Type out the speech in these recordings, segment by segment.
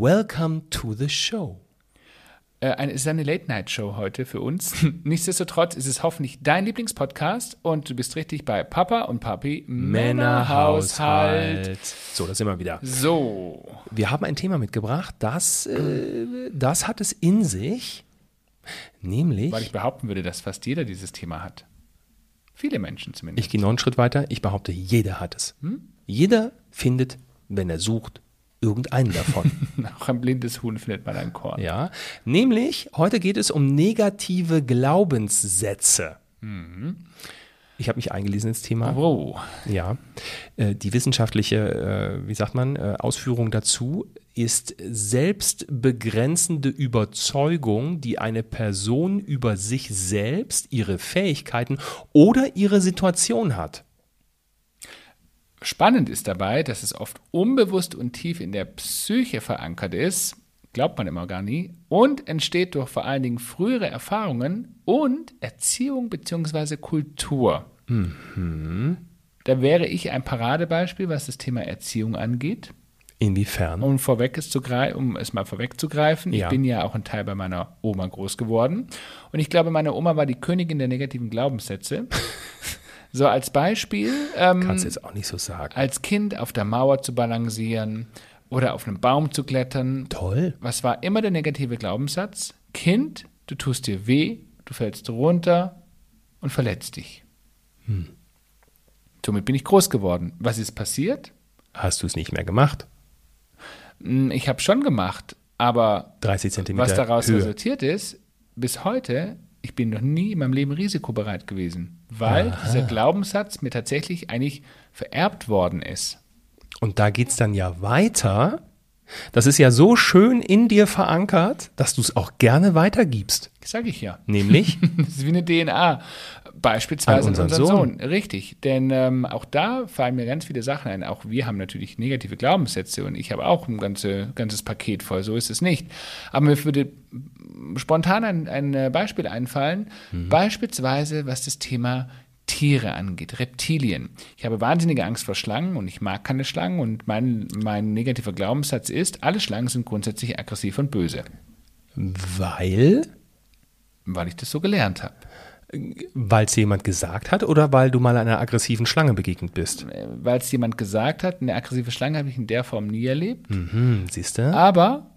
Welcome to the show. Äh, eine, es ist eine Late-Night-Show heute für uns. Nichtsdestotrotz ist es hoffentlich dein Lieblingspodcast und du bist richtig bei Papa und Papi Männerhaushalt. So, da sind wir wieder. So. Wir haben ein Thema mitgebracht, das, äh, das hat es in sich, nämlich. Weil ich behaupten würde, dass fast jeder dieses Thema hat. Viele Menschen zumindest. Ich gehe noch einen Schritt weiter. Ich behaupte, jeder hat es. Hm? Jeder findet, wenn er sucht, irgendeinen davon. Auch ein blindes Huhn findet man ein Korn. Ja, nämlich heute geht es um negative Glaubenssätze. Mhm. Ich habe mich eingelesen ins Thema. Oh. Ja, äh, die wissenschaftliche, äh, wie sagt man, äh, Ausführung dazu ist selbstbegrenzende Überzeugung, die eine Person über sich selbst, ihre Fähigkeiten oder ihre Situation hat. Spannend ist dabei, dass es oft unbewusst und tief in der Psyche verankert ist, glaubt man immer gar nie, und entsteht durch vor allen Dingen frühere Erfahrungen und Erziehung bzw. Kultur. Mhm. Da wäre ich ein Paradebeispiel, was das Thema Erziehung angeht. Inwiefern? Um, vorweg es zu um es mal vorwegzugreifen, ja. ich bin ja auch ein Teil bei meiner Oma groß geworden. Und ich glaube, meine Oma war die Königin der negativen Glaubenssätze. So als Beispiel. Ähm, Kannst jetzt auch nicht so sagen. Als Kind auf der Mauer zu balancieren oder auf einem Baum zu klettern. Toll. Was war immer der negative Glaubenssatz? Kind, du tust dir weh, du fällst runter und verletzt dich. Hm. Somit bin ich groß geworden. Was ist passiert? Hast du es nicht mehr gemacht? Hm, ich habe schon gemacht, aber 30 Zentimeter was daraus Höhe. resultiert ist, bis heute ich bin noch nie in meinem Leben risikobereit gewesen, weil Aha. dieser Glaubenssatz mir tatsächlich eigentlich vererbt worden ist. Und da geht es dann ja weiter. Das ist ja so schön in dir verankert, dass du es auch gerne weitergibst. Sag ich ja. Nämlich? das ist wie eine DNA. Beispielsweise unseren, unseren Sohn. Sohn. Richtig, denn ähm, auch da fallen mir ganz viele Sachen ein. Auch wir haben natürlich negative Glaubenssätze und ich habe auch ein ganze, ganzes Paket voll, so ist es nicht. Aber mir würde spontan ein, ein äh, Beispiel einfallen, mhm. beispielsweise was das Thema Tiere angeht, Reptilien. Ich habe wahnsinnige Angst vor Schlangen und ich mag keine Schlangen und mein, mein negativer Glaubenssatz ist, alle Schlangen sind grundsätzlich aggressiv und böse. Weil? Weil ich das so gelernt habe. Weil es jemand gesagt hat oder weil du mal einer aggressiven Schlange begegnet bist? Äh, weil es jemand gesagt hat. Eine aggressive Schlange habe ich in der Form nie erlebt. Mhm, siehst du? Aber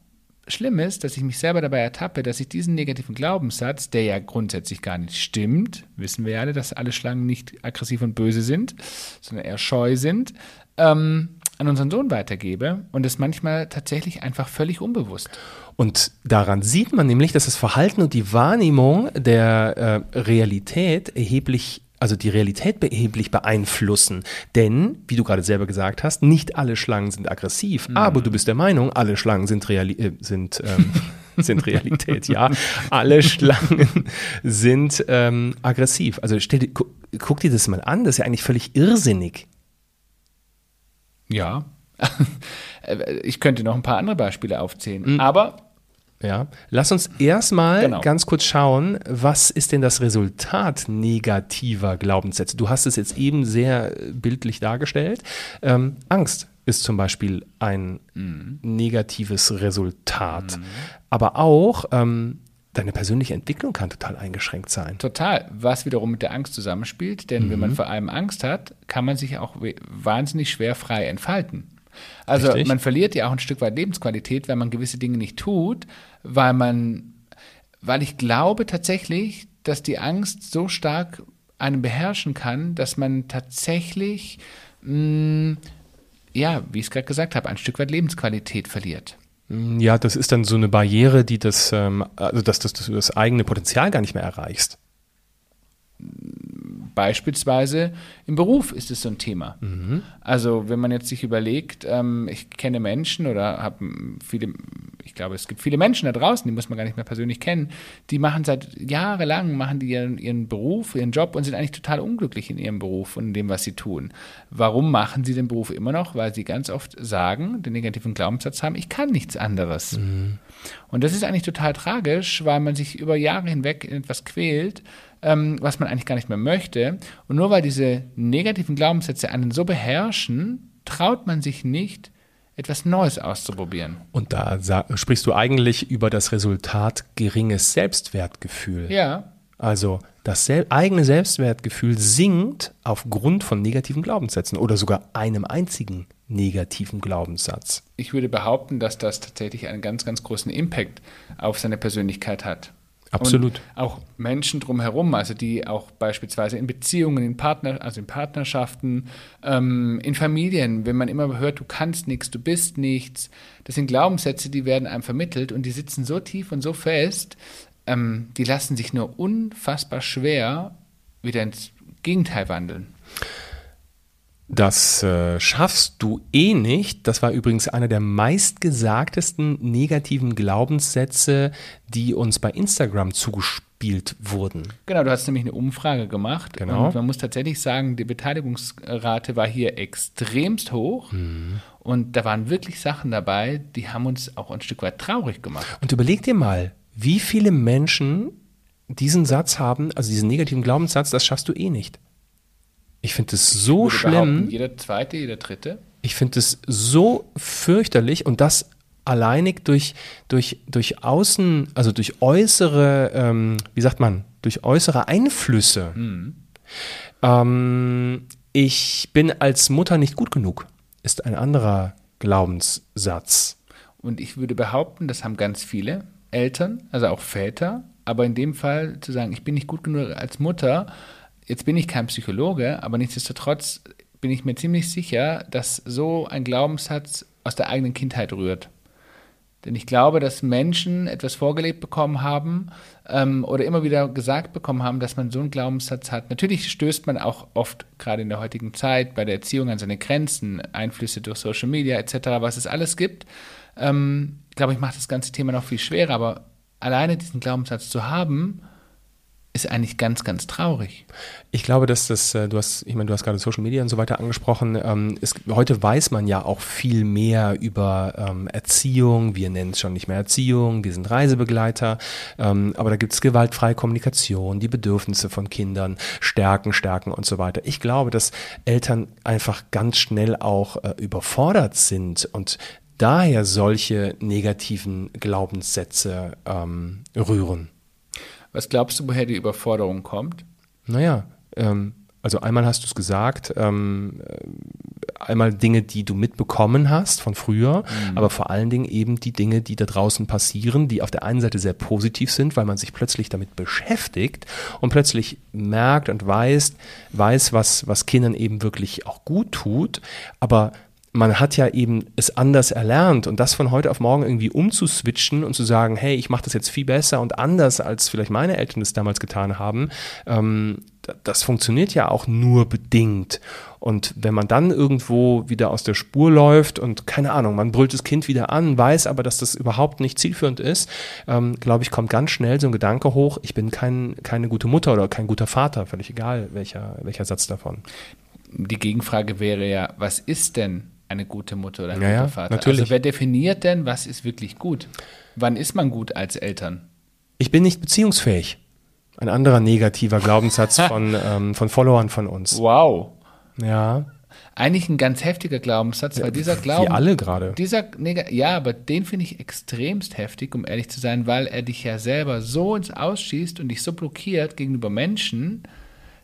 schlimm ist, dass ich mich selber dabei ertappe, dass ich diesen negativen Glaubenssatz, der ja grundsätzlich gar nicht stimmt, wissen wir ja alle, dass alle Schlangen nicht aggressiv und böse sind, sondern eher scheu sind, ähm, an unseren Sohn weitergebe und das manchmal tatsächlich einfach völlig unbewusst. Und daran sieht man nämlich, dass das Verhalten und die Wahrnehmung der äh, Realität erheblich also die Realität erheblich beeinflussen. Denn, wie du gerade selber gesagt hast, nicht alle Schlangen sind aggressiv, mhm. aber du bist der Meinung, alle Schlangen sind, Reali äh, sind, ähm, sind Realität, ja. Alle Schlangen sind ähm, aggressiv. Also stell dir, gu guck dir das mal an, das ist ja eigentlich völlig irrsinnig. Ja. ich könnte noch ein paar andere Beispiele aufzählen, mhm. aber ja, lass uns erstmal genau. ganz kurz schauen, was ist denn das Resultat negativer Glaubenssätze? Du hast es jetzt eben sehr bildlich dargestellt. Ähm, Angst ist zum Beispiel ein mhm. negatives Resultat, mhm. aber auch ähm, deine persönliche Entwicklung kann total eingeschränkt sein. Total, was wiederum mit der Angst zusammenspielt, denn mhm. wenn man mhm. vor allem Angst hat, kann man sich auch wahnsinnig schwer frei entfalten. Also Richtig. man verliert ja auch ein Stück weit Lebensqualität, wenn man gewisse Dinge nicht tut, weil man, weil ich glaube tatsächlich, dass die Angst so stark einen beherrschen kann, dass man tatsächlich, mh, mm, ja, wie ich es gerade gesagt habe, ein Stück weit Lebensqualität verliert. Mm, ja, das ist dann so eine Barriere, die das, ähm, also dass, dass du das eigene Potenzial gar nicht mehr erreichst. Beispielsweise im Beruf ist es so ein Thema. Mhm. Also wenn man jetzt sich überlegt, ähm, ich kenne Menschen oder habe viele, ich glaube, es gibt viele Menschen da draußen, die muss man gar nicht mehr persönlich kennen, die machen seit jahrelang, machen die ihren, ihren Beruf, ihren Job und sind eigentlich total unglücklich in ihrem Beruf und in dem, was sie tun. Warum machen sie den Beruf immer noch? Weil sie ganz oft sagen, den negativen Glaubenssatz haben, ich kann nichts anderes. Mhm. Und das ist eigentlich total tragisch, weil man sich über Jahre hinweg in etwas quält, ähm, was man eigentlich gar nicht mehr möchte. Und nur weil diese negativen Glaubenssätze einen so beherrschen, traut man sich nicht, etwas Neues auszuprobieren. Und da sprichst du eigentlich über das Resultat geringes Selbstwertgefühl. Ja. Also das sel eigene Selbstwertgefühl sinkt aufgrund von negativen Glaubenssätzen oder sogar einem einzigen negativen Glaubenssatz. Ich würde behaupten, dass das tatsächlich einen ganz, ganz großen Impact auf seine Persönlichkeit hat. Absolut. Und auch Menschen drumherum, also die auch beispielsweise in Beziehungen, in Partner, also in Partnerschaften, ähm, in Familien, wenn man immer hört, du kannst nichts, du bist nichts, das sind Glaubenssätze, die werden einem vermittelt und die sitzen so tief und so fest, ähm, die lassen sich nur unfassbar schwer wieder ins Gegenteil wandeln. Das äh, schaffst du eh nicht. Das war übrigens einer der meistgesagtesten negativen Glaubenssätze, die uns bei Instagram zugespielt wurden. Genau, du hast nämlich eine Umfrage gemacht. Genau. Und man muss tatsächlich sagen, die Beteiligungsrate war hier extremst hoch. Mhm. Und da waren wirklich Sachen dabei, die haben uns auch ein Stück weit traurig gemacht. Und überleg dir mal, wie viele Menschen diesen Satz haben, also diesen negativen Glaubenssatz, das schaffst du eh nicht. Ich finde es so schlimm. Jeder zweite, jeder dritte. Ich finde es so fürchterlich und das alleinig durch, durch, durch außen, also durch äußere, ähm, wie sagt man, durch äußere Einflüsse. Ähm, ich bin als Mutter nicht gut genug, ist ein anderer Glaubenssatz. Und ich würde behaupten, das haben ganz viele Eltern, also auch Väter. Aber in dem Fall zu sagen, ich bin nicht gut genug als Mutter, jetzt bin ich kein Psychologe, aber nichtsdestotrotz bin ich mir ziemlich sicher, dass so ein Glaubenssatz aus der eigenen Kindheit rührt. Denn ich glaube, dass Menschen etwas vorgelebt bekommen haben ähm, oder immer wieder gesagt bekommen haben, dass man so einen Glaubenssatz hat. Natürlich stößt man auch oft, gerade in der heutigen Zeit, bei der Erziehung an seine Grenzen, Einflüsse durch Social Media etc., was es alles gibt. Ähm, ich glaube, ich mache das ganze Thema noch viel schwerer, aber alleine diesen Glaubenssatz zu haben, ist eigentlich ganz, ganz traurig. Ich glaube, dass das, äh, du hast, ich meine, du hast gerade Social Media und so weiter angesprochen. Ähm, es, heute weiß man ja auch viel mehr über ähm, Erziehung. Wir nennen es schon nicht mehr Erziehung, wir sind Reisebegleiter. Ähm, aber da gibt es gewaltfreie Kommunikation, die Bedürfnisse von Kindern stärken, stärken und so weiter. Ich glaube, dass Eltern einfach ganz schnell auch äh, überfordert sind und daher solche negativen Glaubenssätze rühren. Was glaubst du, woher die Überforderung kommt? Naja, ähm, also einmal hast du es gesagt, ähm, äh, einmal Dinge, die du mitbekommen hast von früher, Mhm. aber vor allen Dingen eben die Dinge, die da draußen passieren, die auf der einen Seite sehr positiv sind, weil man sich plötzlich damit beschäftigt und plötzlich merkt und weiß, weiß, was, was Kindern eben wirklich auch gut tut, aber man hat ja eben es anders erlernt und das von heute auf morgen irgendwie umzuswitchen und zu sagen, hey, ich mache das jetzt viel besser und anders, als vielleicht meine Eltern das damals getan haben, ähm, das funktioniert ja auch nur bedingt. Und wenn man dann irgendwo wieder aus der Spur läuft und keine Ahnung, man brüllt das Kind wieder an, weiß aber, dass das überhaupt nicht zielführend ist, ähm, glaube ich, kommt ganz schnell so ein Gedanke hoch, ich bin kein, keine gute Mutter oder kein guter Vater, völlig egal, welcher, welcher Satz davon. Die Gegenfrage wäre ja, was ist denn eine gute Mutter oder ein Ja, guter ja, Vater? natürlich. Also wer definiert denn, was ist wirklich gut? Wann ist man gut als Eltern? Ich bin nicht beziehungsfähig. Ein anderer negativer Glaubenssatz von, ähm, von Followern von uns. Wow. Ja, Eigentlich ein ganz heftiger Glaubenssatz, weil dieser Glauben. wie alle gerade. Dieser, neg- ja, aber den finde ich extremst heftig, um ehrlich zu sein, weil er dich ja selber so ins Ausschießt und dich so blockiert gegenüber Menschen,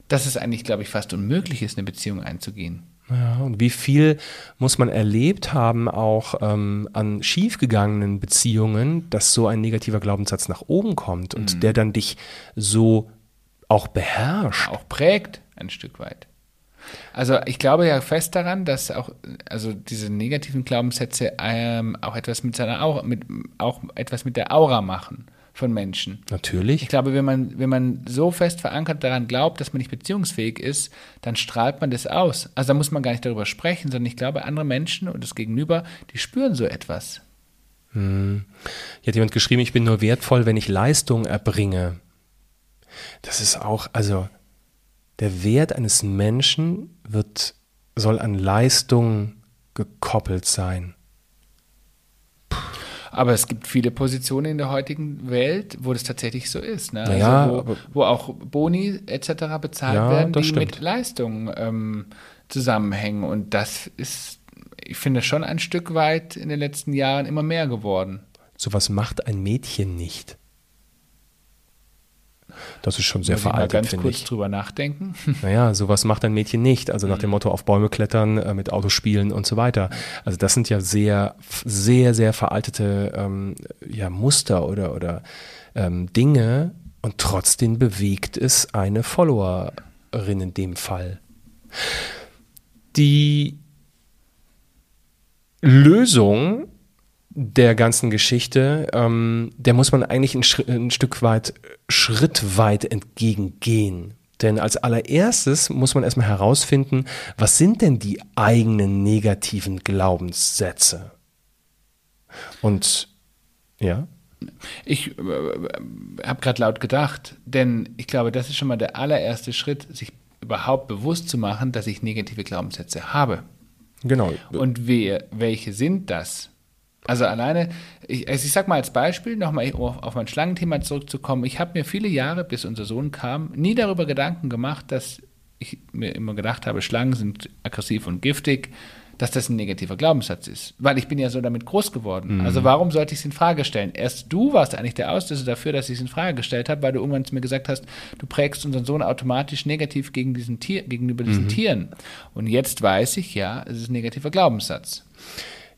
dass es eigentlich, glaube ich, fast unmöglich ist, eine Beziehung einzugehen. Ja, und wie viel muss man erlebt haben, auch ähm, an schiefgegangenen Beziehungen, dass so ein negativer Glaubenssatz nach oben kommt und der dann dich so auch beherrscht. auch prägt, ein Stück weit. Also ich glaube ja fest daran, dass auch also diese negativen Glaubenssätze ähm, auch etwas mit seiner Aura, mit, auch etwas mit der Aura machen von Menschen. Natürlich. Ich glaube, wenn man, wenn man so fest verankert daran glaubt, dass man nicht beziehungsfähig ist, dann strahlt man das aus. Also da muss man gar nicht darüber sprechen, sondern ich glaube, andere Menschen und das Gegenüber, die spüren so etwas. Hier hat jemand geschrieben, ich bin nur wertvoll, wenn ich Leistung erbringe. Das ist auch, also der Wert eines Menschen wird, soll an Leistung gekoppelt sein. Aber es gibt viele Positionen in der heutigen Welt, wo das tatsächlich so ist. Ne? Naja, also wo, wo auch Boni etc. bezahlt Ja, werden, die stimmt. mit Leistung ähm, zusammenhängen. Und das ist, ich finde schon ein Stück weit in den letzten Jahren immer mehr geworden. Sowas macht ein Mädchen nicht. Das ist schon sehr Muss ich mal veraltet, ganz kurz ich. drüber nachdenken. Naja, sowas macht ein Mädchen nicht. Also nach dem Motto auf Bäume klettern, äh, mit Autos spielen und so weiter. Also das sind ja sehr, sehr, sehr veraltete ähm, ja, Muster oder, oder ähm, Dinge und trotzdem bewegt es eine Followerin in dem Fall. Die Lösung der ganzen Geschichte, ähm, der muss man eigentlich ein, ein Stück weit, schrittweit entgegengehen. Denn als allererstes muss man erstmal herausfinden, was sind denn die eigenen negativen Glaubenssätze? Und ja, Ich äh, habe gerade laut gedacht, denn ich glaube, das ist schon mal der allererste Schritt, sich überhaupt bewusst zu machen, dass ich negative Glaubenssätze habe. genau. Und wer, welche sind das? Also alleine, ich, also ich sag mal als Beispiel, nochmal auf, auf mein Schlangenthema zurückzukommen. Ich habe mir viele Jahre, bis unser Sohn kam, nie darüber Gedanken gemacht, dass ich mir immer gedacht habe, Schlangen sind aggressiv und giftig, dass das ein negativer Glaubenssatz ist. Weil ich bin ja so damit groß geworden. Also warum sollte ich es in Frage stellen? Erst du warst eigentlich der Auslöser dafür, dass ich es in Frage gestellt habe, weil du irgendwann zu mir gesagt hast, du prägst unseren Sohn automatisch negativ gegen diesen Tier, gegenüber diesen Tieren. Und jetzt weiß ich, ja, es ist ein negativer Glaubenssatz.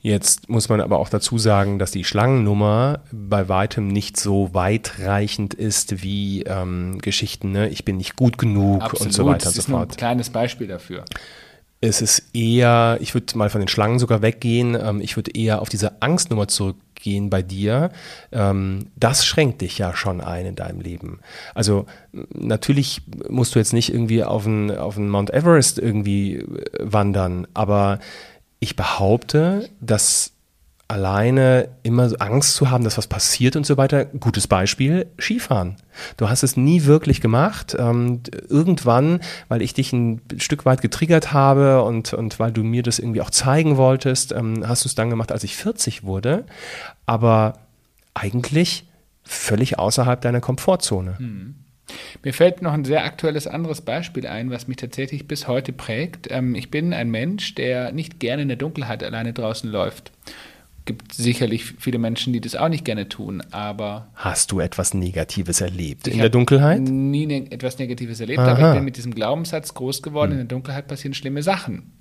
Jetzt muss man aber auch dazu sagen, dass die Schlangennummer bei weitem nicht so weitreichend ist wie ähm, Geschichten, ne? ich bin nicht gut genug und so weiter und so ist nur ein fort. kleines Beispiel dafür. Es ist eher, ich würde mal von den Schlangen sogar weggehen, ähm, ich würde eher auf diese Angstnummer zurückgehen bei dir. Ähm, das schränkt dich ja schon ein in deinem Leben. Also natürlich musst du jetzt nicht irgendwie auf den, auf den Mount Everest irgendwie äh, wandern, aber ich behaupte, dass alleine immer so Angst zu haben, dass was passiert und so weiter. Gutes Beispiel, Skifahren. Du hast es nie wirklich gemacht. Ähm, irgendwann, weil ich dich ein Stück weit getriggert habe und, und weil du mir das irgendwie auch zeigen wolltest, ähm, hast du es dann gemacht, als ich 40 wurde. Aber eigentlich völlig außerhalb deiner Komfortzone. Mir fällt noch ein sehr aktuelles anderes Beispiel ein, was mich tatsächlich bis heute prägt. Ähm, ich bin ein Mensch, der nicht gerne in der Dunkelheit alleine draußen läuft. Gibt sicherlich viele Menschen, die das auch nicht gerne tun, aber Hast du etwas Negatives erlebt in der Dunkelheit? nie ne etwas Negatives erlebt, Aha. aber ich bin mit diesem Glaubenssatz groß geworden, in der Dunkelheit passieren schlimme Sachen.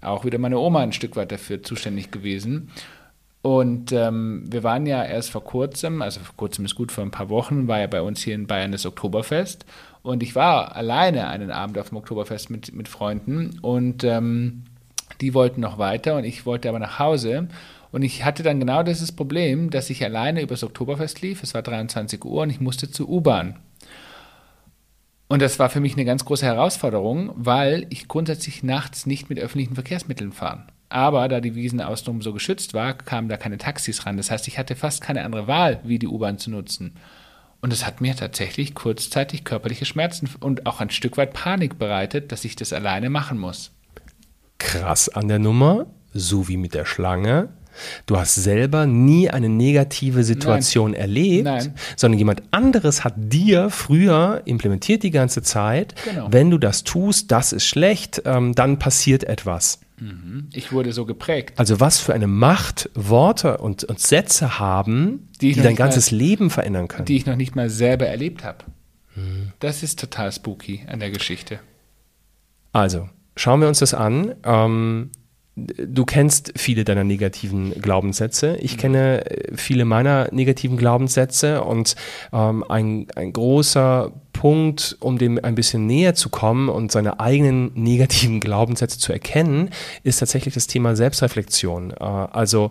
Auch wieder meine Oma ein Stück weit dafür zuständig gewesen. Und ähm, wir waren ja erst vor kurzem, also vor kurzem ist gut, vor ein paar Wochen, war ja bei uns hier in Bayern das Oktoberfest. Und ich war alleine einen Abend auf dem Oktoberfest mit, mit Freunden und ähm, die wollten noch weiter und ich wollte aber nach Hause. Und ich hatte dann genau dieses Problem, dass ich alleine übers Oktoberfest lief. Es war 23 Uhr und ich musste zur U-Bahn. Und das war für mich eine ganz große Herausforderung, weil ich grundsätzlich nachts nicht mit öffentlichen Verkehrsmitteln fahre. Aber da die Wiesen außenrum so geschützt war, kamen da keine Taxis ran. Das heißt, ich hatte fast keine andere Wahl, wie die U-Bahn zu nutzen. Und es hat mir tatsächlich kurzzeitig körperliche Schmerzen und auch ein Stück weit Panik bereitet, dass ich das alleine machen muss. krass an der Nummer, so wie mit der Schlange. Du hast selber nie eine negative Situation erlebt, Nein. sondern jemand anderes hat dir früher implementiert die ganze Zeit, Genau. wenn du das tust, das ist schlecht, ähm, dann passiert etwas. Ich wurde so geprägt. Also was für eine Macht Worte und, und Sätze haben, Die die, dein nicht mal- ganzes Leben verändern können. die ich noch nicht mal selber erlebt habe. Das ist total spooky an der Geschichte. Also, schauen wir uns das an. Ähm, du kennst viele deiner negativen Glaubenssätze. Ich kenne äh, viele meiner negativen Glaubenssätze und ähm, ein, ein großer Punkt, um dem ein bisschen näher zu kommen und seine eigenen negativen Glaubenssätze zu erkennen, ist tatsächlich das Thema Selbstreflexion. Äh, also,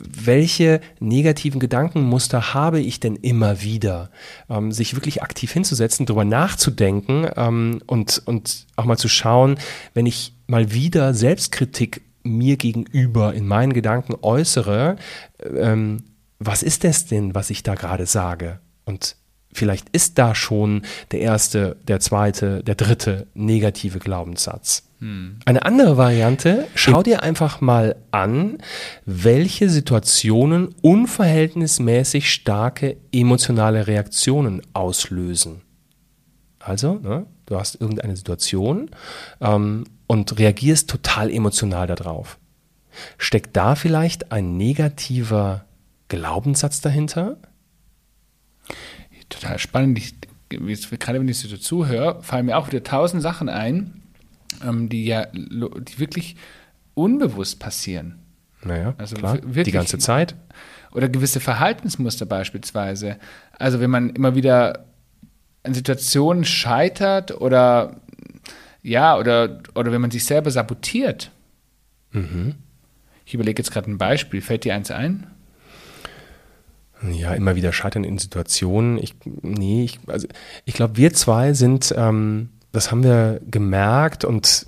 welche negativen Gedankenmuster habe ich denn immer wieder? Ähm, sich wirklich aktiv hinzusetzen, darüber nachzudenken ähm, und, und auch mal zu schauen, wenn ich mal wieder Selbstkritik mir gegenüber in meinen Gedanken äußere, ähm, was ist das denn, was ich da gerade sage? Und vielleicht ist da schon der erste, der zweite, der dritte negative Glaubenssatz. Eine andere Variante, schau dir einfach mal an, welche Situationen unverhältnismäßig starke emotionale Reaktionen auslösen. Also, ne, du hast irgendeine Situation ähm, und reagierst total emotional darauf. Steckt da vielleicht ein negativer Glaubenssatz dahinter? Total spannend. Ich, gerade wenn ich so zuhöre, fallen mir auch wieder tausend Sachen ein, ähm, die ja die wirklich unbewusst passieren. Naja, also klar, wirklich, die ganze Zeit. Oder gewisse Verhaltensmuster beispielsweise. Also wenn man immer wieder an Situationen scheitert oder ja, oder, oder wenn man sich selber sabotiert. Mhm. Ich überlege jetzt gerade ein Beispiel. Fällt dir eins ein? Ja, immer wieder scheitern in Situationen. Ich, nee, ich, also ich glaube, wir zwei sind, ähm, das haben wir gemerkt und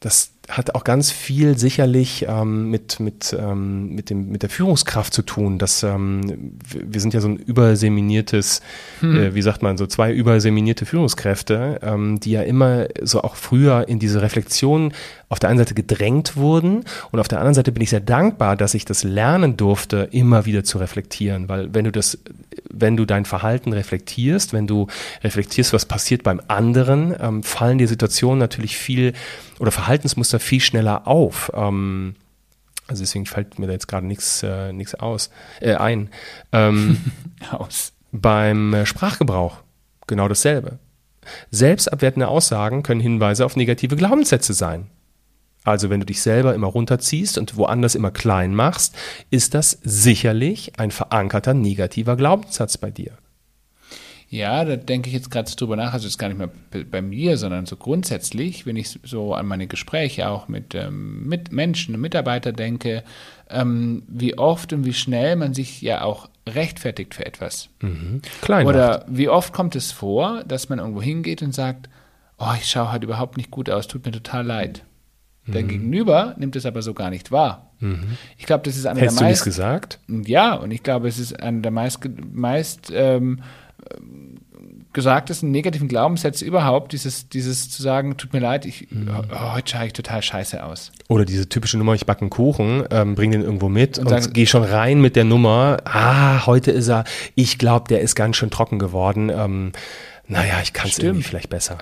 das, hat auch ganz viel sicherlich ähm, mit, mit, ähm, mit, dem, mit der Führungskraft zu tun. Dass, ähm, wir sind ja so ein überseminiertes, hm. äh, wie sagt man, so zwei überseminierte Führungskräfte, ähm, die ja immer so auch früher in diese Reflexion auf der einen Seite gedrängt wurden und auf der anderen Seite bin ich sehr dankbar, dass ich das lernen durfte, immer wieder zu reflektieren, weil wenn du das, wenn du dein Verhalten reflektierst, wenn du reflektierst, was passiert beim anderen, ähm, fallen dir Situationen natürlich viel oder Verhaltensmuster viel schneller auf. Ähm, also deswegen fällt mir da jetzt gerade nichts äh, nichts aus äh, ein. Ähm, aus. Beim äh, Sprachgebrauch genau dasselbe. Selbstabwertende Aussagen können Hinweise auf negative Glaubenssätze sein. Also wenn du dich selber immer runterziehst und woanders immer klein machst, ist das sicherlich ein verankerter negativer Glaubenssatz bei dir. Ja, da denke ich jetzt gerade drüber nach, also jetzt gar nicht mehr bei mir, sondern so grundsätzlich, wenn ich so an meine Gespräche auch mit, ähm, mit Menschen und Mitarbeitern denke, ähm, wie oft und wie schnell man sich ja auch rechtfertigt für etwas. Mhm. Klein Oder wie oft kommt es vor, dass man irgendwo hingeht und sagt, oh, ich schaue halt überhaupt nicht gut aus, tut mir total leid. Der mhm. Gegenüber nimmt es aber so gar nicht wahr. Mhm. Ich glaube, das ist eine Hättest der meist. du das gesagt? Ja, und ich glaube, es ist einer der meist, meist ähm, gesagtesten negativen Glaubenssätze überhaupt, dieses, dieses zu sagen, tut mir leid, ich, mhm. oh, heute schaue ich total scheiße aus. Oder diese typische Nummer, ich backe einen Kuchen, ähm, bring den irgendwo mit und, und gehe schon rein mit der Nummer, ah, heute ist er, ich glaube, der ist ganz schön trocken geworden. Ähm, naja, ich kann es irgendwie vielleicht besser.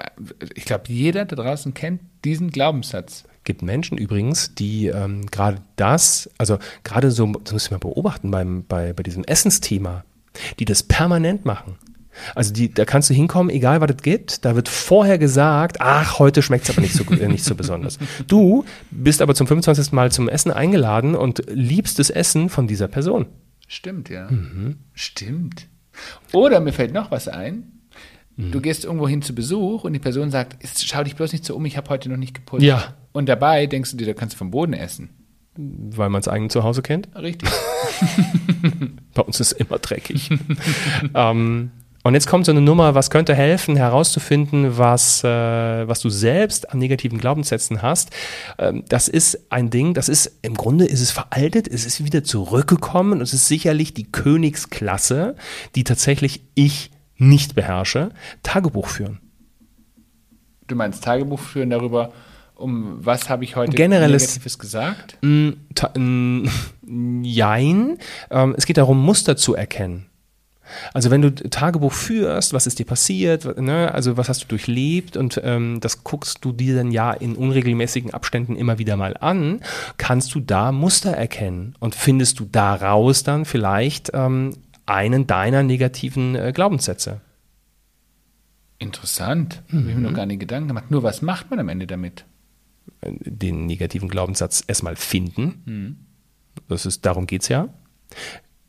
Ich glaube, jeder da draußen kennt diesen Glaubenssatz gibt Menschen übrigens, die ähm, gerade das, also gerade so, das muss ich mal beobachten beim, bei, bei diesem Essensthema, die das permanent machen. Also die, da kannst du hinkommen, egal was es gibt. Da wird vorher gesagt, ach, heute schmeckt es aber nicht so, äh, nicht so besonders. Du bist aber zum 25. Mal zum Essen eingeladen und liebst das Essen von dieser Person. Stimmt, ja. Mhm. Stimmt. Oder mir fällt noch was ein. Mhm. Du gehst irgendwo hin zu Besuch und die Person sagt, schau dich bloß nicht so um, ich habe heute noch nicht geputzt. Ja. Und dabei denkst du dir, da kannst du vom Boden essen. Weil man es eigen zu Hause kennt? Richtig. Bei uns ist es immer dreckig. ähm, und jetzt kommt so eine Nummer, was könnte helfen, herauszufinden, was, äh, was du selbst an negativen Glaubenssätzen hast. Ähm, das ist ein Ding, das ist, im Grunde ist es veraltet, es ist wieder zurückgekommen und es ist sicherlich die Königsklasse, die tatsächlich ich nicht beherrsche, Tagebuch führen. Du meinst Tagebuch führen darüber, um was habe ich heute Generelles, Negatives gesagt? Jein. Ähm, es geht darum, Muster zu erkennen. Also wenn du Tagebuch führst, was ist dir passiert, ne? also was hast du durchlebt und ähm, das guckst du dir dann ja in unregelmäßigen Abständen immer wieder mal an, kannst du da Muster erkennen und findest du daraus dann vielleicht ähm, einen deiner negativen äh, Glaubenssätze. Interessant. Mhm. Habe ich mir noch gar nicht Gedanken gemacht. Nur was macht man am Ende damit? Den negativen Glaubenssatz erstmal finden. Mhm. Das ist, darum geht es ja.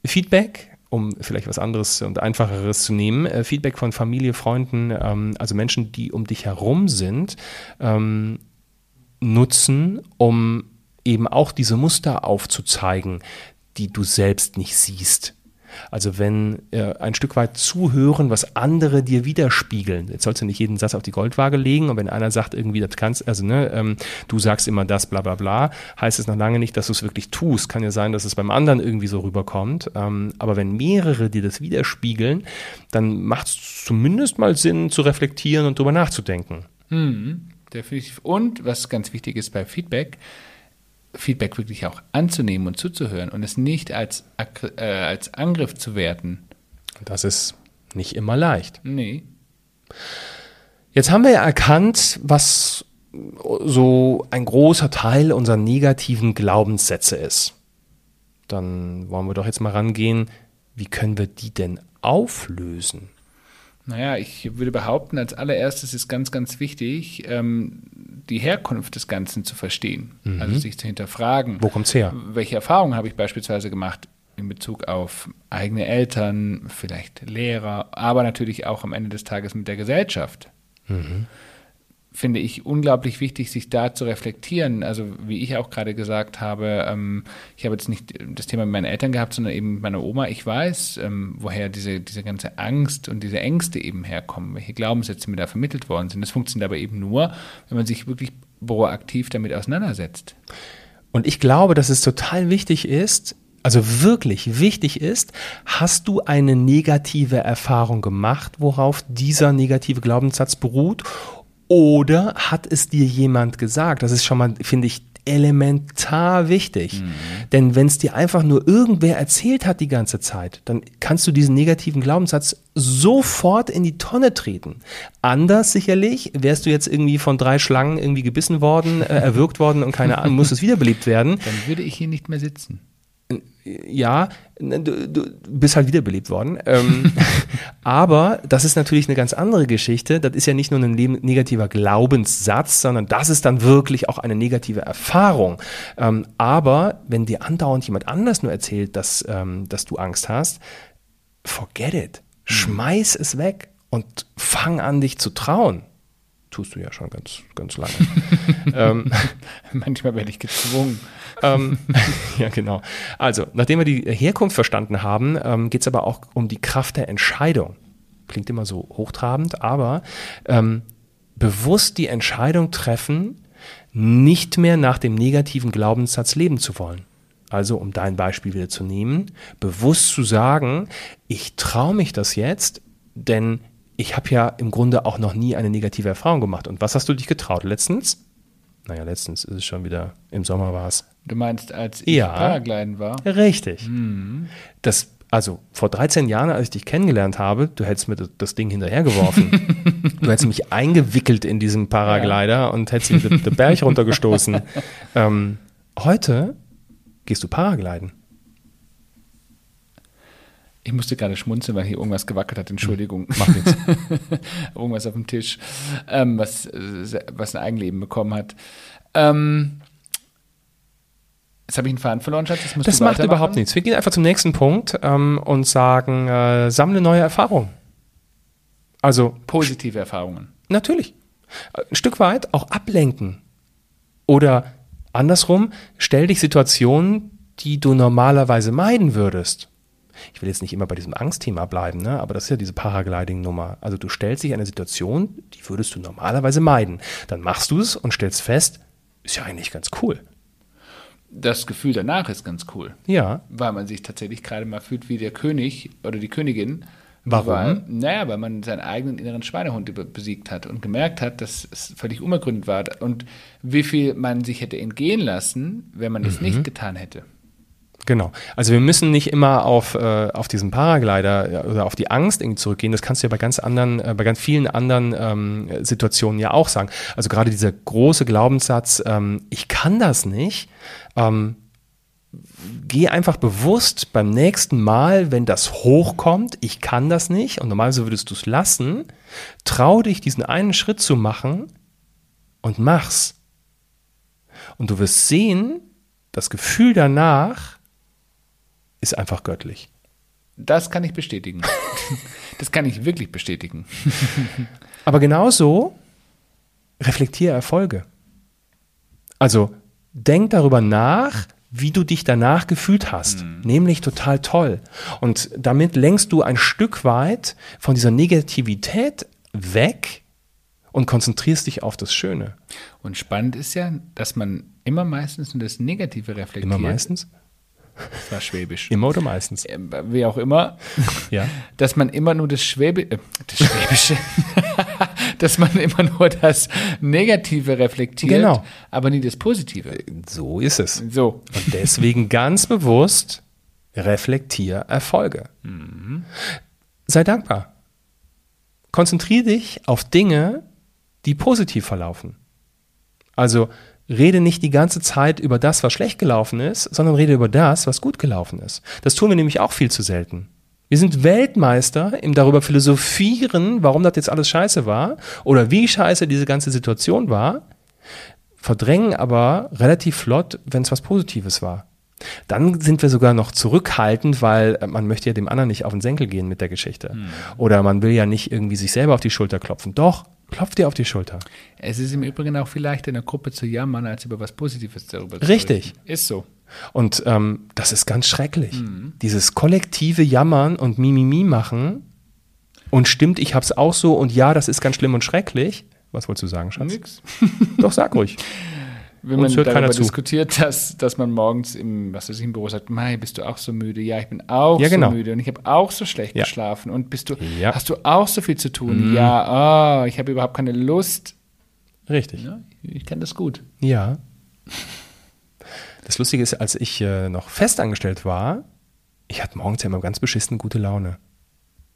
Feedback um vielleicht was anderes und einfacheres zu nehmen, äh, Feedback von Familie, Freunden, ähm, also Menschen, die um dich herum sind, ähm, nutzen, um eben auch diese Muster aufzuzeigen, die du selbst nicht siehst. Also wenn äh, ein Stück weit zuhören, was andere dir widerspiegeln. Jetzt sollst du nicht jeden Satz auf die Goldwaage legen und wenn einer sagt irgendwie, das kannst, also ne, ähm, du sagst immer das, bla bla bla, heißt es noch lange nicht, dass du es wirklich tust. Kann ja sein, dass es beim anderen irgendwie so rüberkommt. Ähm, aber wenn mehrere dir das widerspiegeln, dann macht es zumindest mal Sinn zu reflektieren und drüber nachzudenken. Hm, definitiv. Und was ganz wichtig ist bei Feedback, Feedback wirklich auch anzunehmen und zuzuhören und es nicht als, äh, als Angriff zu werten. Das ist nicht immer leicht. Nee. Jetzt haben wir ja erkannt, was so ein großer Teil unserer negativen Glaubenssätze ist, dann wollen wir doch jetzt mal rangehen, wie können wir die denn auflösen? Naja, ich würde behaupten, als allererstes ist ganz, ganz wichtig, ähm, die Herkunft des Ganzen zu verstehen. Mhm. Also sich zu hinterfragen. Wo kommt's her? Welche Erfahrungen habe ich beispielsweise gemacht in Bezug auf eigene Eltern, vielleicht Lehrer, aber natürlich auch am Ende des Tages mit der Gesellschaft? Finde ich unglaublich wichtig, sich da zu reflektieren. Also, wie ich auch gerade gesagt habe, ähm, ich habe jetzt nicht das Thema mit meinen Eltern gehabt, sondern eben mit meiner Oma. Ich weiß, ähm, woher diese, diese ganze Angst und diese Ängste eben herkommen, welche Glaubenssätze mir da vermittelt worden sind. Das funktioniert aber eben nur, wenn man sich wirklich proaktiv damit auseinandersetzt. Und ich glaube, dass es total wichtig ist, also wirklich wichtig ist, hast du eine negative Erfahrung gemacht, worauf dieser negative Glaubenssatz beruht? Oder hat es dir jemand gesagt? Das ist schon mal, finde ich, elementar wichtig. Denn wenn es dir einfach nur irgendwer erzählt hat die ganze Zeit, dann kannst du diesen negativen Glaubenssatz sofort in die Tonne treten. Anders sicherlich, wärst du jetzt irgendwie von drei Schlangen irgendwie gebissen worden, äh, erwürgt worden und keine Ahnung, musstest wiederbelebt werden. Dann würde ich hier nicht mehr sitzen. Ja, du, du bist halt wiederbelebt worden. Ähm, aber das ist natürlich eine ganz andere Geschichte. Das ist ja nicht nur ein negativer Glaubenssatz, sondern das ist dann wirklich auch eine negative Erfahrung. Ähm, aber wenn dir andauernd jemand anders nur erzählt, dass, ähm, dass du Angst hast, forget it. Schmeiß es weg und fang an, dich zu trauen. Tust du ja schon ganz, ganz lange. ähm, Manchmal werde ich gezwungen. ähm, ja, genau. Also, nachdem wir die Herkunft verstanden haben, ähm, geht es aber auch um die Kraft der Entscheidung. Klingt immer so hochtrabend, aber ähm, bewusst die Entscheidung treffen, nicht mehr nach dem negativen Glaubenssatz leben zu wollen. Also, um dein Beispiel wieder zu nehmen, bewusst zu sagen, ich traue mich das jetzt, denn ich habe ja im Grunde auch noch nie eine negative Erfahrung gemacht. Und was hast du dich getraut letztens? Naja, letztens ist es schon wieder, im Sommer war es. Du meinst, als ich Ja. Paragliden war? Richtig. Das, also vor 13 Jahren, als ich dich kennengelernt habe, du hättest mir das- Ding hinterhergeworfen. du hättest mich eingewickelt in diesen Paraglider und hättest mich den, den Berg runtergestoßen. ähm, heute gehst du Paragliden. Ich musste gerade schmunzeln, weil hier irgendwas gewackelt hat. Entschuldigung. Macht nichts. irgendwas auf dem Tisch, ähm, was, äh, was ein Eigenleben bekommen hat. Ähm, jetzt habe ich einen Faden verloren, Schatz. Das du macht überhaupt nichts. Wir gehen einfach zum nächsten Punkt ähm, und sagen, äh, sammle neue Erfahrungen. Also Positive Erfahrungen. Natürlich. Ein Stück weit auch ablenken. Oder andersrum, stell dich Situationen, die du normalerweise meiden würdest. Ich will jetzt nicht immer bei diesem Angstthema bleiben, ne? aber das ist ja diese Paragliding-Nummer. Also du stellst dich eine Situation, die würdest du normalerweise meiden. Dann machst du es und stellst fest, ist ja eigentlich ganz cool. Das Gefühl danach ist ganz cool, Ja, weil man sich tatsächlich gerade mal fühlt wie der König oder die Königin. Warum? Weil, naja, weil man seinen eigenen inneren Schweinehund besiegt hat und gemerkt hat, dass es völlig unergründet war und wie viel man sich hätte entgehen lassen, wenn man das nicht getan hätte. Genau. Also wir müssen nicht immer auf, äh, auf diesen Paraglider oder auf die Angst irgendwie zurückgehen. Das kannst du ja bei ganz anderen, äh, bei ganz vielen anderen ähm, Situationen ja auch sagen. Also gerade dieser große Glaubenssatz, ähm, ich kann das nicht. Ähm, geh einfach bewusst beim nächsten Mal, wenn das hochkommt, ich kann das nicht, und normalerweise würdest du es lassen, trau dich, diesen einen Schritt zu machen und mach's. Und du wirst sehen, das Gefühl danach ist einfach göttlich. Das kann ich bestätigen. das kann ich wirklich bestätigen. Aber genauso reflektiere Erfolge. Also denk darüber nach, wie du dich danach gefühlt hast. Nämlich total toll. Und damit lenkst du ein Stück weit von dieser Negativität weg und konzentrierst dich auf das Schöne. Und spannend ist ja, dass man immer meistens nur das Negative reflektiert. Immer meistens? Das war Schwäbisch. Immer oder meistens? Äh, Wie auch immer. Ja. Dass man immer nur das Schwäbi äh, das Schwäbische, dass man immer nur das Negative reflektiert, Genau. aber nie das Positive. So ist es. So. Und deswegen ganz bewusst reflektier Erfolge. Sei dankbar. Konzentriere dich auf Dinge, die positiv verlaufen. Also rede nicht die ganze Zeit über das, was schlecht gelaufen ist, sondern rede über das, was gut gelaufen ist. Das tun wir nämlich auch viel zu selten. Wir sind Weltmeister im darüber philosophieren, warum das jetzt alles scheiße war oder wie scheiße diese ganze Situation war, verdrängen aber relativ flott, wenn es was Positives war. Dann sind wir sogar noch zurückhaltend, weil äh, man möchte ja dem anderen nicht auf den Senkel gehen mit der Geschichte. Hm. Oder man will ja nicht irgendwie sich selber auf die Schulter klopfen. Doch, klopf dir auf die Schulter. Es ist im Übrigen auch viel leichter, in einer Gruppe zu jammern, als über was Positives darüber zu Richtig. reden. Ist so. Und ähm, das ist ganz schrecklich. Dieses kollektive Jammern und Mimimi machen und stimmt, ich hab's auch so und ja, das ist ganz schlimm und schrecklich. Was wolltest du sagen, Schatz? Nix. Doch, sag ruhig. Wenn man darüber diskutiert, dass, dass man morgens im, was weiß ich, im Büro sagt, Mai, bist du auch so müde? Ja, ich bin auch Ja, genau. so müde und ich habe auch so schlecht Ja. geschlafen. Und bist du, Ja. Mhm. hast du auch so viel zu tun? Ja, oh, ich habe überhaupt keine Lust. Richtig. Ich kann das gut. Ja. Das Lustige ist, als ich äh, noch festangestellt war, ich hatte morgens ja immer ganz beschissen gute Laune.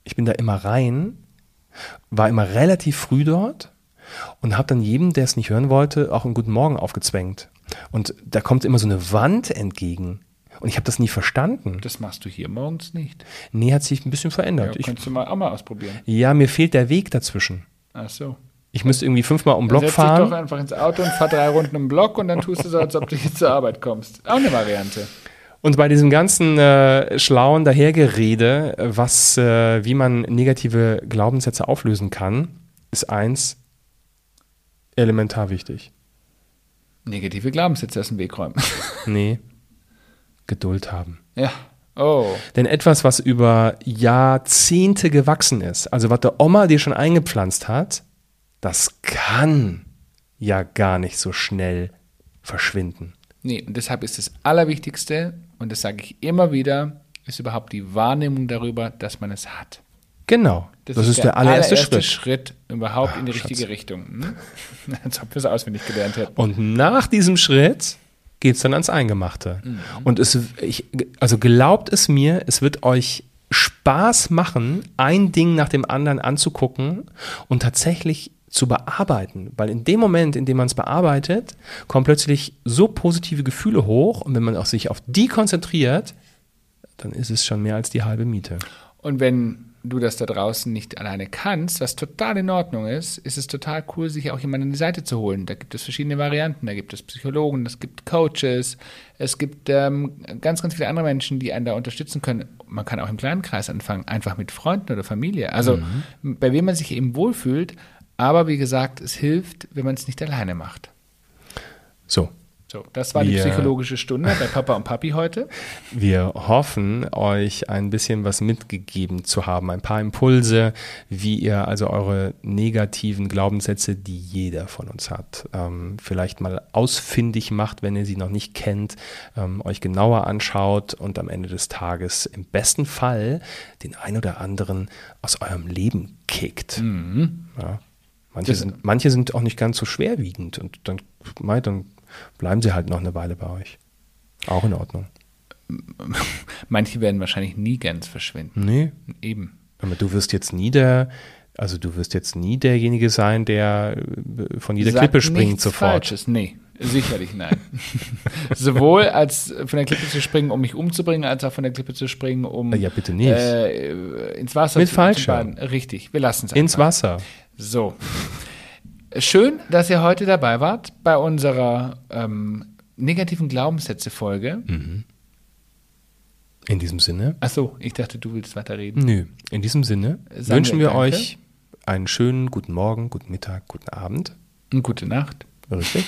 Ich bin da immer rein, war immer relativ früh dort und habe dann jedem, der es nicht hören wollte, auch einen guten Morgen aufgezwängt. Und da kommt immer so eine Wand entgegen. Und ich habe das nie verstanden. Das machst du hier morgens nicht. Nee, hat sich ein bisschen Ja, verändert. ich, könntest du mal auch mal ausprobieren. ja, mir fehlt der Weg dazwischen. Ach so. Ich müsste irgendwie fünfmal um den Block setz dich doch fahren. einfach ins Auto und fahr drei Runden um den Block und dann tust du so, als ob du hier zur Arbeit kommst. Auch eine Variante. Und bei diesem ganzen äh, schlauen Dahergerede, was, äh, wie man negative Glaubenssätze auflösen kann, ist eins elementar wichtig. Negative Glaubenssätze aus dem Weg räumen. Nee, Geduld haben. ja. Oh. Denn etwas, was über Jahrzehnte gewachsen ist, also was der Oma dir schon eingepflanzt hat, das kann ja gar nicht so schnell verschwinden. Nee, und deshalb ist das Allerwichtigste, und das sage ich immer wieder, ist überhaupt die Wahrnehmung darüber, dass man es hat. Genau. Das, ist der, allererste, Schritt. Schritt überhaupt in die Ah, richtige Schatz. Richtung. Hm? Als ob wir es auswendig gelernt hätten. Und nach diesem Schritt geht es dann ans Eingemachte. Und es, ich, also glaubt es mir, es wird euch Spaß machen, ein Ding nach dem anderen anzugucken und tatsächlich zu bearbeiten. Weil in dem Moment, in dem man es bearbeitet, kommen plötzlich so positive Gefühle hoch und wenn man auch sich auf die konzentriert, dann ist es schon mehr als die halbe Miete. Und wenn du das da draußen nicht alleine kannst, was total in Ordnung ist, ist es total cool, sich auch jemanden an die Seite zu holen. Da gibt es verschiedene Varianten. Da gibt es Psychologen, es gibt Coaches, es gibt ähm, ganz, ganz viele andere Menschen, die einen da unterstützen können. Man kann auch im kleinen Kreis anfangen, einfach mit Freunden oder Familie. Also bei wem man sich eben wohlfühlt. Aber wie gesagt, es hilft, wenn man es nicht alleine macht. So, So, das war die Wir- psychologische Stunde bei Papa und Papi heute. Wir hoffen, euch ein bisschen was mitgegeben zu haben, ein paar Impulse, wie ihr also eure negativen Glaubenssätze, die jeder von uns hat, ähm, vielleicht mal ausfindig macht, wenn ihr sie noch nicht kennt, ähm, euch genauer anschaut und am Ende des Tages im besten Fall den ein oder anderen aus eurem Leben kickt. Ja. Manche, Das- sind, manche sind auch nicht ganz so schwerwiegend und dann, dann bleiben sie halt noch eine Weile bei euch. Auch in Ordnung. Manche werden wahrscheinlich nie ganz verschwinden. Nee, Eben. aber du wirst jetzt nie der, also du wirst jetzt nie derjenige sein, der äh, von jeder Sag Klippe springt sofort. Falsches. Nee, sicherlich nein. Sowohl als von der Klippe zu springen, um mich umzubringen, als auch von der Klippe zu springen, um Ja, bitte nicht. äh, ins Wasser Mit zu, zu Fallschirm. baden. Richtig, wir lassen es Ins einfach. Wasser. So. Schön, dass ihr heute dabei wart bei unserer ähm, negativen Glaubenssätze-Folge. Mhm. In diesem Sinne, Achso, ich dachte, du willst weiterreden. nö, in diesem Sinne Sagen wünschen wir wir euch einen schönen guten Morgen, guten Mittag, guten Abend. Und gute Nacht. Richtig.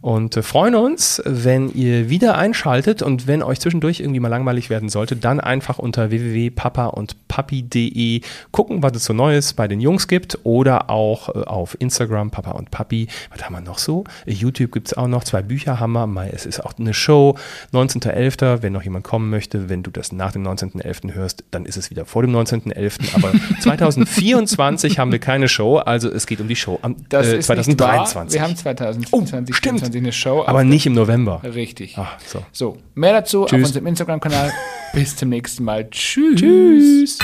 Und äh, freuen uns, wenn ihr wieder einschaltet und wenn euch zwischendurch irgendwie mal langweilig werden sollte, dann einfach unter www.papa und papi.de gucken, was es so Neues bei den Jungs gibt oder auch äh, auf Instagram Papa und Papi. Was haben wir noch so? YouTube gibt es auch noch, zwei Bücher haben wir. Es ist auch eine Show. 19.11., wenn noch jemand kommen möchte, wenn du das nach dem 19.11. hörst, dann ist es wieder vor dem 19.11. Aber 2024 haben wir keine Show, also es geht um die Show am äh, ist nicht 2023. wahr. Wir haben 2022 Oh, stimmt. 2024 eine Show. Aber auf- nicht im November. Richtig. Ah, so. So, mehr dazu auf Tschüss. unserem Instagram-Kanal. Bis zum nächsten Mal. Tschüss. Tschüss.